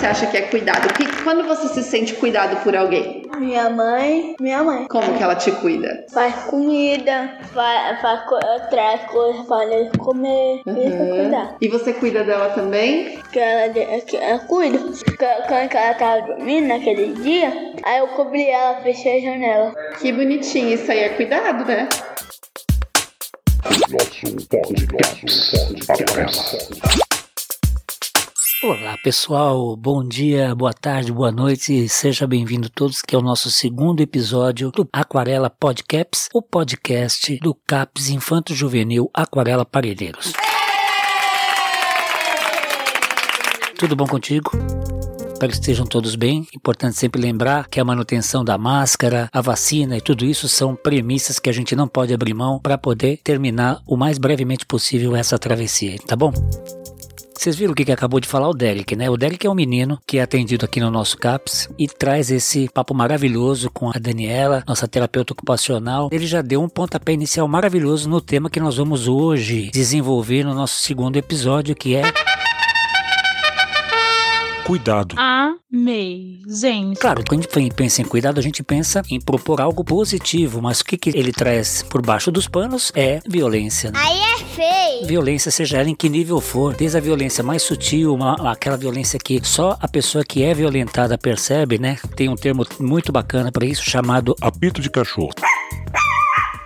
você acha que é cuidado? Que, quando você se sente cuidado por alguém? Minha mãe, minha mãe. Como que ela te cuida? Faz comida, faz, faz co- traz coisas para eles comer. Isso é Uhum. cuidar. E você cuida dela também? Que ela, que ela cuida. Quando ela tava dormindo naquele dia, aí eu cobri ela, fechei a janela. Que bonitinho, isso aí é cuidado, né? Olá pessoal, bom dia, boa tarde, boa noite, seja bem-vindo todos que é o nosso segundo episódio do Aquarela Podcaps, o podcast do CAPS Infanto Juvenil Aquarela Parelheiros. Tudo bom contigo? Espero que estejam todos bem. Importante sempre lembrar que a manutenção da máscara, a vacina e tudo isso são premissas que a gente não pode abrir mão para poder terminar o mais brevemente possível essa travessia, tá bom? Vocês viram o que, que acabou de falar o Derek, né? O Derek é um menino que é atendido aqui no nosso CAPS e traz esse papo maravilhoso com a Daniela, nossa terapeuta ocupacional. Ele já deu um pontapé inicial maravilhoso no tema que nós vamos hoje desenvolver no nosso segundo episódio, que é Cuidado. Amei. Gente, Claro, quando a gente pensa em cuidado, a gente pensa em propor algo positivo, mas o que, que ele traz por baixo dos panos é violência. né? Aí feio. Violência, seja ela em que nível for, desde a violência mais sutil, uma- aquela violência que só a pessoa que é violentada percebe, né? Tem um termo muito bacana para isso chamado. Apito de cachorro.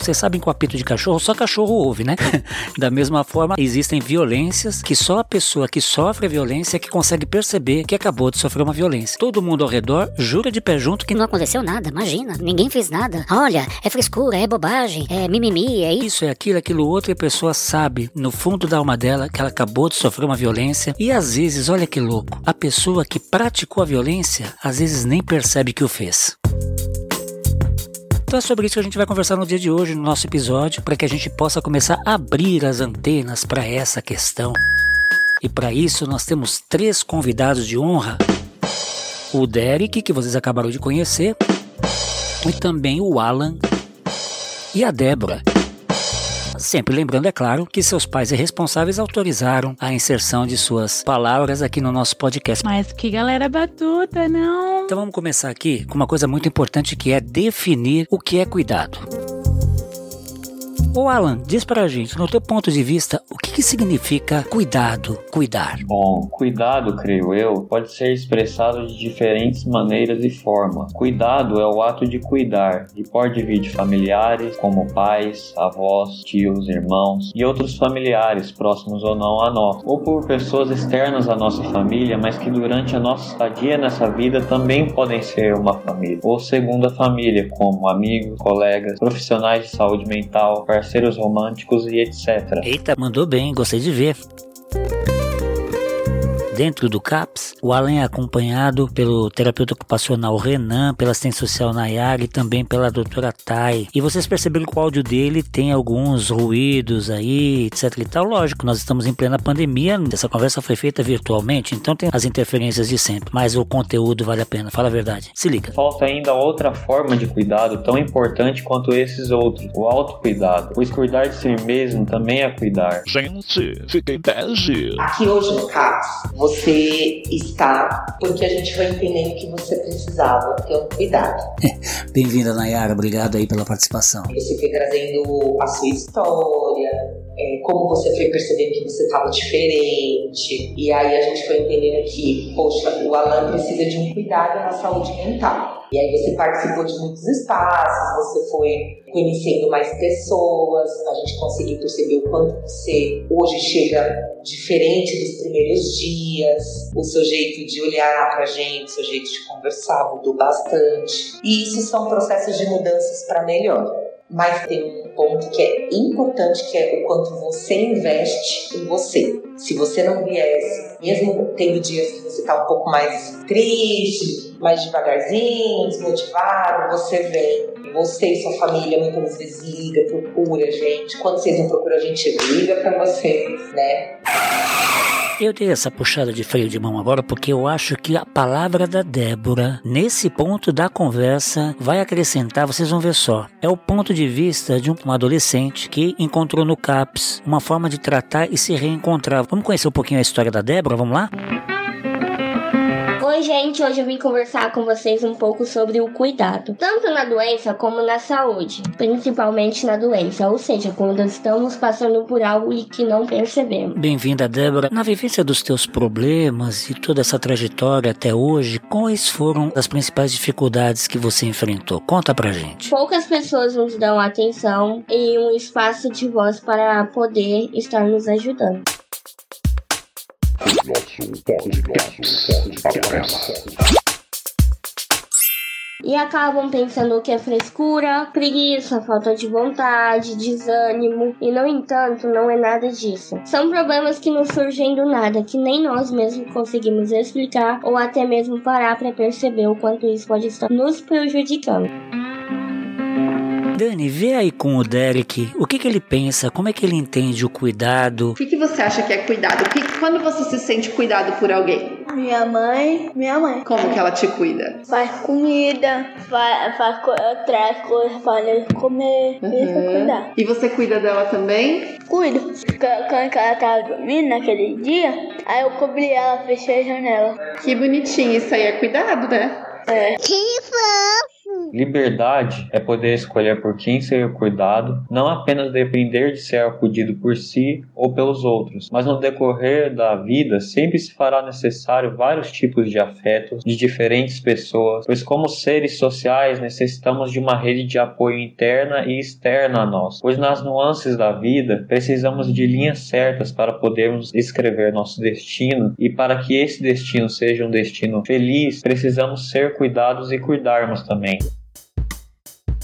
Vocês sabem que o apito de cachorro só cachorro ouve, né? da mesma forma, existem violências que só a pessoa que sofre a violência é que consegue perceber que acabou de sofrer uma violência. Todo mundo ao redor jura de pé junto que Não aconteceu nada, imagina. Ninguém fez nada. Olha, é frescura, é bobagem, é mimimi, é isso. Isso é aquilo, aquilo outro, e a pessoa sabe, no fundo da alma dela, que ela acabou de sofrer uma violência. E às vezes, olha que louco, a pessoa que praticou a violência, às vezes nem percebe que o fez. Então é sobre isso que a gente vai conversar no dia de hoje, no nosso episódio, para que a gente possa começar a abrir as antenas para essa questão. E para isso nós temos três convidados de honra. O Derek, que vocês acabaram de conhecer, e também o Alan e a Débora. Sempre lembrando, é claro, que seus pais e responsáveis autorizaram a inserção de suas palavras aqui no nosso podcast. mas que galera batuta, não? Então vamos começar aqui com uma coisa muito importante que é definir o que é cuidado. Ô Alan, diz pra gente, no teu ponto de vista, o que, que significa cuidado, cuidar? Bom, cuidado, creio eu, pode ser expressado de diferentes maneiras e formas. Cuidado é o ato de cuidar, e pode vir de familiares, como pais, avós, tios, irmãos e outros familiares, próximos ou não a nós, ou por pessoas externas à nossa família, mas que durante a nossa estadia nessa vida também podem ser uma família, ou segunda família, como amigos, colegas, profissionais de saúde mental, parceiros românticos e etc. Eita, mandou bem, gostei de ver. Dentro do CAPS, o Alan é acompanhado pelo terapeuta ocupacional Renan, pela assistente social Nayara e também pela doutora Thay. E vocês perceberam que o áudio dele tem alguns ruídos aí, etc e tal. Lógico, nós estamos em plena pandemia, essa conversa foi feita virtualmente, então tem as interferências de sempre. Mas o conteúdo vale a pena, fala a verdade. Se liga. Falta ainda outra forma de cuidado tão importante quanto esses outros, o autocuidado. Pois cuidar de si mesmo também é cuidar. Gente, fiquei bege. Aqui hoje no CAPS, você está porque a gente vai entendendo que você precisava ter um cuidado. Bem-vinda, Nayara. Obrigado aí pela participação. Você foi trazendo a sua história, é, como você foi percebendo que você estava diferente. E aí a gente foi entendendo que, poxa, o Alan precisa de um cuidado na saúde mental. E aí você participou de muitos espaços, você foi conhecendo mais pessoas, a gente conseguiu perceber o quanto você hoje chega diferente dos primeiros dias, o seu jeito de olhar pra gente, o seu jeito de conversar mudou bastante. E isso são processos de mudanças para melhor. Mas tem um ponto que é importante, que é o quanto você investe em você. Se você não viesse, mesmo tendo dias que você tá um pouco mais triste, mais devagarzinho, desmotivado, você vem. Você e sua família muitas vezes liga, procura a gente. Quando vocês não procuram a gente, liga pra vocês, né? Eu dei essa puxada de freio de mão agora porque eu acho que a palavra da Débora, nesse ponto da conversa, vai acrescentar, vocês vão ver só. É o ponto de vista de um adolescente que encontrou no CAPS uma forma de tratar e se reencontrar. Vamos conhecer um pouquinho a história da Débora? Vamos lá? Oi, gente, hoje eu vim conversar com vocês um pouco sobre o cuidado, tanto na doença como na saúde, principalmente na doença, ou seja, quando estamos passando por algo e que não percebemos. Bem-vinda, Débora. Na vivência dos teus problemas e toda essa trajetória até hoje, quais foram as principais dificuldades que você enfrentou? Conta pra gente. Poucas pessoas nos dão atenção e um espaço de voz para poder estar nos ajudando. E acabam pensando que é frescura, preguiça, falta de vontade, desânimo, e no entanto não é nada disso. São problemas que não surgem do nada, que nem nós mesmos conseguimos explicar ou até mesmo parar para perceber o quanto isso pode estar nos prejudicando. Dani, vê aí com o Derek o que, que ele pensa, como é que ele entende o cuidado. O que, que você acha que é cuidado? Que, quando você se sente cuidado por alguém? Minha mãe, minha mãe. Como que ela te cuida? Faz comida, faz, faz co- traz coisas para ele comer, isso é Uhum. cuidar. E você cuida dela também? Cuido. Quando quando ela tava dormindo naquele dia, aí eu cobri ela, fechei a janela. Que bonitinho, isso aí é cuidado, né? É. Liberdade é poder escolher por quem ser cuidado, não apenas depender de ser acudido por si ou pelos outros, mas no decorrer da vida sempre se fará necessário vários tipos de afetos de diferentes pessoas, pois como seres sociais necessitamos de uma rede de apoio interna e externa a nós, pois nas nuances da vida precisamos de linhas certas para podermos escrever nosso destino e para que esse destino seja um destino feliz, precisamos ser cuidados e cuidarmos também.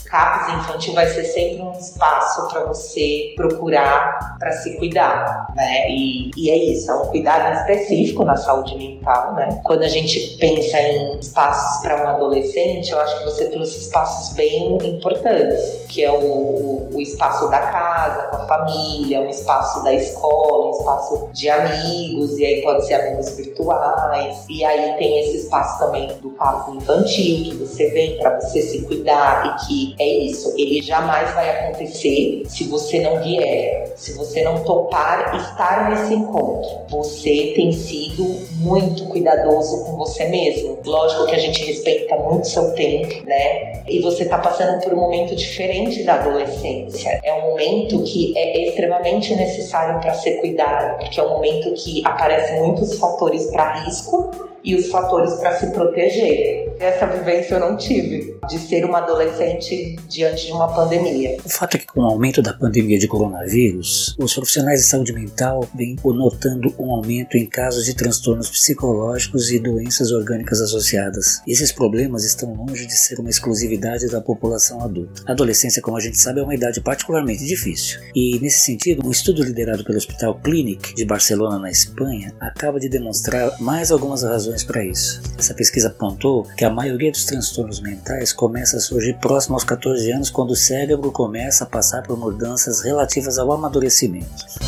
CAPS infantil vai ser sempre um espaço para você procurar para se cuidar, né? E, e é isso, é um cuidado específico na saúde mental, né? Quando a gente pensa em espaços para um adolescente, eu acho que você trouxe espaços bem importantes, que é o, o, o espaço da casa, com a família, um espaço da escola, um espaço de amigos, e aí pode ser amigos virtuais, e aí tem esse espaço também do CAPS infantil, que você vem para você se cuidar e que é isso, ele jamais vai acontecer se você não vier, se você não topar estar nesse encontro. Você tem sido muito cuidadoso com você mesmo. Lógico que a gente respeita muito seu tempo, né? E você tá passando por um momento diferente da adolescência. É um momento que é extremamente necessário para ser cuidado, porque é um momento que aparecem muitos fatores para risco e os fatores para se proteger. Essa vivência eu não tive, de ser uma adolescente diante de uma pandemia. O fato é que com o aumento da pandemia de coronavírus, os profissionais de saúde mental vêm notando um aumento em casos de transtornos psicológicos e doenças orgânicas associadas. Esses problemas estão longe de ser uma exclusividade da população adulta. A adolescência, como a gente sabe, é uma idade particularmente difícil. E nesse sentido, um estudo liderado pelo Hospital Clinic de Barcelona, na Espanha, acaba de demonstrar mais algumas razões para isso. Essa pesquisa apontou que a maioria dos transtornos mentais começa a surgir próximo aos 14 anos, quando o cérebro começa a passar por mudanças relativas ao amadurecimento.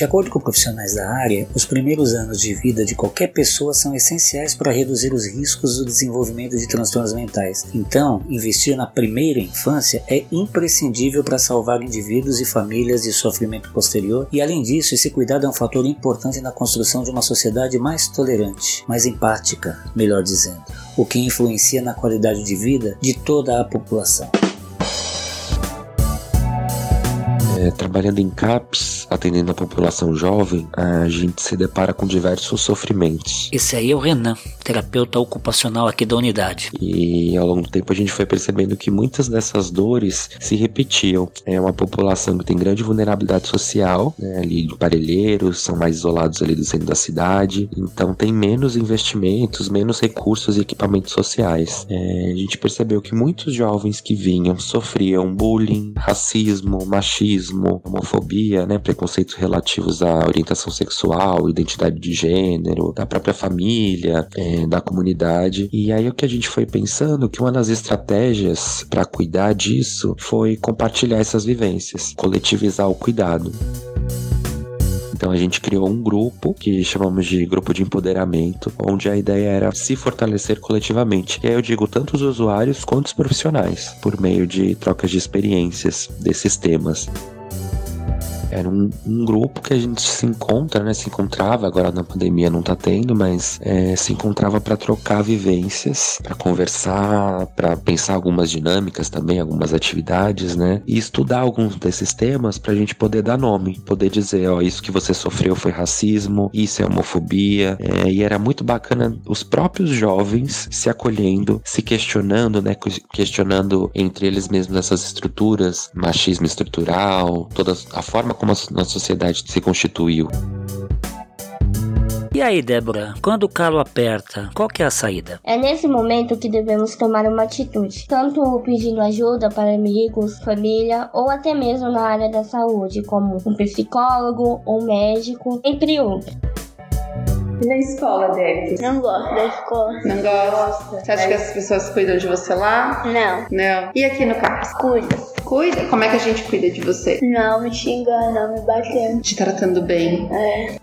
De acordo com profissionais da área, os primeiros anos de vida de qualquer pessoa são essenciais para reduzir os riscos do desenvolvimento de transtornos mentais. Então, investir na primeira infância é imprescindível para salvar indivíduos e famílias de sofrimento posterior, e além disso, esse cuidado é um fator importante na construção de uma sociedade mais tolerante, mais empática, melhor dizendo, o que influencia na qualidade de vida de toda a população. É, trabalhando em CAPS, atendendo a população jovem, a gente se depara com diversos sofrimentos. Esse aí é o Renan, terapeuta ocupacional aqui da unidade. E ao longo do tempo a gente foi percebendo que muitas dessas dores se repetiam. É uma população que tem grande vulnerabilidade social, né, ali parelheiros, são mais isolados ali do centro da cidade, então tem menos investimentos, menos recursos e equipamentos sociais. É, a gente percebeu que muitos jovens que vinham sofriam bullying, racismo, machismo, homofobia, né, preconceitos relativos à orientação sexual, identidade de gênero, da própria família, é, da comunidade. E aí o que a gente foi pensando que uma das estratégias para cuidar disso foi compartilhar essas vivências, coletivizar o cuidado. Então a gente criou um grupo que chamamos de grupo de empoderamento, onde a ideia era se fortalecer coletivamente. E aí eu digo tanto os usuários quanto os profissionais, por meio de trocas de experiências desses temas. Era um, um grupo que a gente se encontra, né? Se encontrava, agora na pandemia não tá tendo, mas é, se encontrava para trocar vivências, para conversar, para pensar algumas dinâmicas também, algumas atividades, né? E estudar alguns desses temas pra gente poder dar nome, poder dizer, ó, isso que você sofreu foi racismo, isso é homofobia. É, e era muito bacana os próprios jovens se acolhendo, se questionando, né? Questionando entre eles mesmos essas estruturas, machismo estrutural, toda a forma como a nossa sociedade se constituiu. E aí, Débora, quando o calo aperta, qual que é a saída? É nesse momento que devemos tomar uma atitude, tanto pedindo ajuda para amigos, família ou até mesmo na área da saúde, como um psicólogo, um médico, entre outros. E na escola, Débora? Não gosto da escola. Não gosta? Você acha que as pessoas cuidam de você lá? Não. Não. E aqui no CAPS? Cuida. Cuida? Como é que a gente cuida de você? Não me xingando, não me batendo. Te tratando bem? É.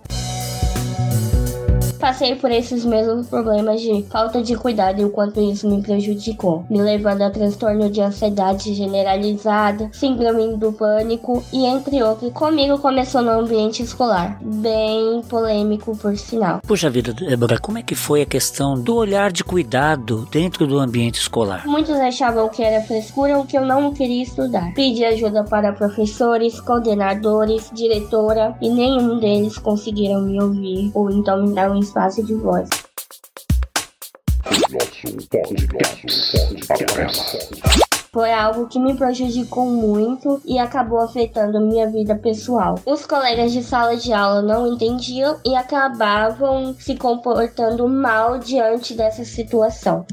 Passei por esses mesmos problemas de falta de cuidado e o quanto isso me prejudicou, me levando a transtorno de ansiedade generalizada, síndrome do pânico e entre outros. Comigo começou no ambiente escolar, bem polêmico por sinal. Puxa vida, Débora, como é que foi a questão do olhar de cuidado dentro do ambiente escolar? Muitos achavam que era frescura ou que eu não queria estudar. Pedi ajuda para professores, coordenadores, diretora e nenhum deles conseguiram me ouvir ou então me dar um espaço de voz. Foi algo que me prejudicou muito e acabou afetando minha vida pessoal. Os colegas de sala de aula não entendiam e acabavam se comportando mal diante dessa situação.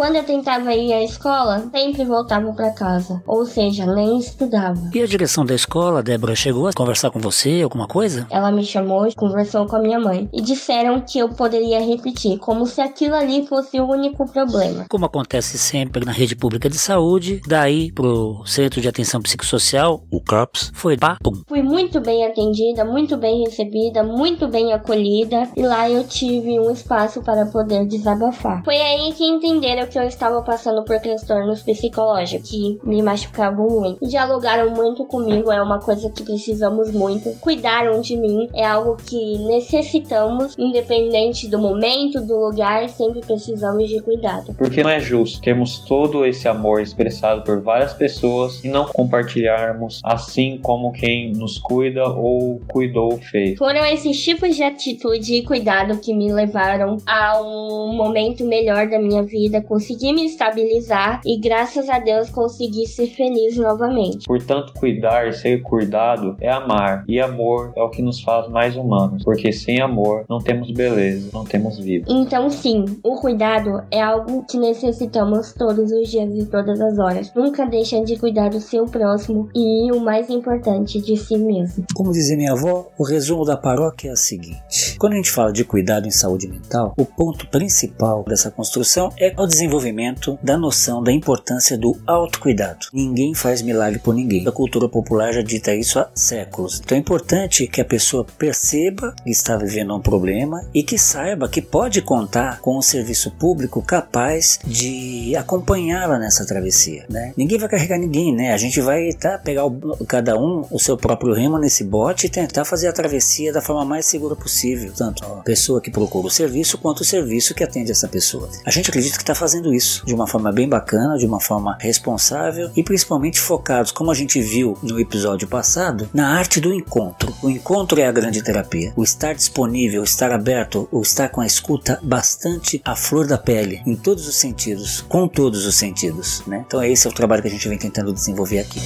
Quando eu tentava ir à escola, sempre voltava para casa, ou seja, nem estudava. E a direção da escola, Débora, chegou a conversar com você, alguma coisa? Ela me chamou, conversou com a minha mãe e disseram que eu poderia repetir, como se aquilo ali fosse o único problema. Como acontece sempre na rede pública de saúde, daí pro Centro de Atenção Psicossocial, o CAPS, foi pá, pum. Fui muito bem atendida, muito bem recebida, muito bem acolhida e lá eu tive um espaço para poder desabafar. Foi aí que entenderam que eu estava passando por transtornos psicológicos que me machucavam muito. Dialogaram muito comigo, é uma coisa que precisamos muito. Cuidaram de mim, é algo que necessitamos, independente do momento, do lugar, sempre precisamos de cuidado. Porque não é justo termos todo esse amor expressado por várias pessoas e não compartilharmos assim como quem nos cuida ou cuidou fez. Foram esses tipos de atitude e cuidado que me levaram a um momento melhor da minha vida, consegui me estabilizar e graças a Deus consegui ser feliz novamente. Portanto, cuidar e ser cuidado é amar, e amor é o que nos faz mais humanos, porque sem amor não temos beleza, não temos vida. Então, sim, o cuidado é algo que necessitamos todos os dias e todas as horas. Nunca deixem de cuidar do seu próximo e, o mais importante, de si mesmo. Como dizia minha avó, o resumo da paróquia é o seguinte: quando a gente fala de cuidado em saúde mental, o ponto principal dessa construção é o desenvolvimento da noção da importância do autocuidado. Ninguém faz milagre por ninguém. A cultura popular já dita isso há séculos. Então é importante que a pessoa perceba que está vivendo um problema e que saiba que pode contar com um serviço público capaz de acompanhá-la nessa travessia. Né? Ninguém vai carregar ninguém, né? A gente vai tá, pegar o, cada um o seu próprio remo nesse bote e tentar fazer a travessia da forma mais segura possível. Tanto a pessoa que procura o serviço quanto o serviço que atende essa pessoa. A gente acredita que está fazendo isso de uma forma bem bacana, de uma forma responsável e principalmente focados, como a gente viu no episódio passado, na arte do encontro. O encontro é a grande terapia. O estar disponível, o estar aberto, o estar com a escuta bastante à flor da pele, em todos os sentidos, com todos os sentidos. Né? Então esse é o trabalho que a gente vem tentando desenvolver aqui.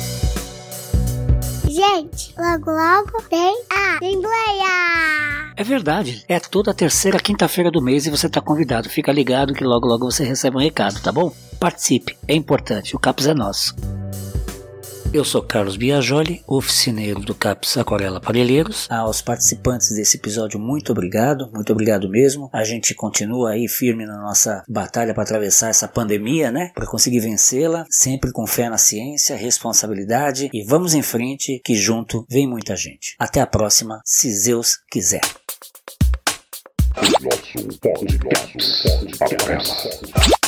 Gente, logo logo tem a Assembleia! É verdade. É toda terceira quinta-feira do mês e você está convidado. Fica ligado que logo logo você recebe um recado, tá bom? Participe, é importante. O CAPS é nosso. Eu sou Carlos Biagioli, oficineiro do CAPS Aquarela Parelheiros. Aos participantes desse episódio, muito obrigado, muito obrigado mesmo. A gente continua aí firme na nossa batalha para atravessar essa pandemia, né? Para conseguir vencê-la, sempre com fé na ciência, responsabilidade e vamos em frente que junto vem muita gente. Até a próxima, se Zeus quiser. Nosso podcast aparece.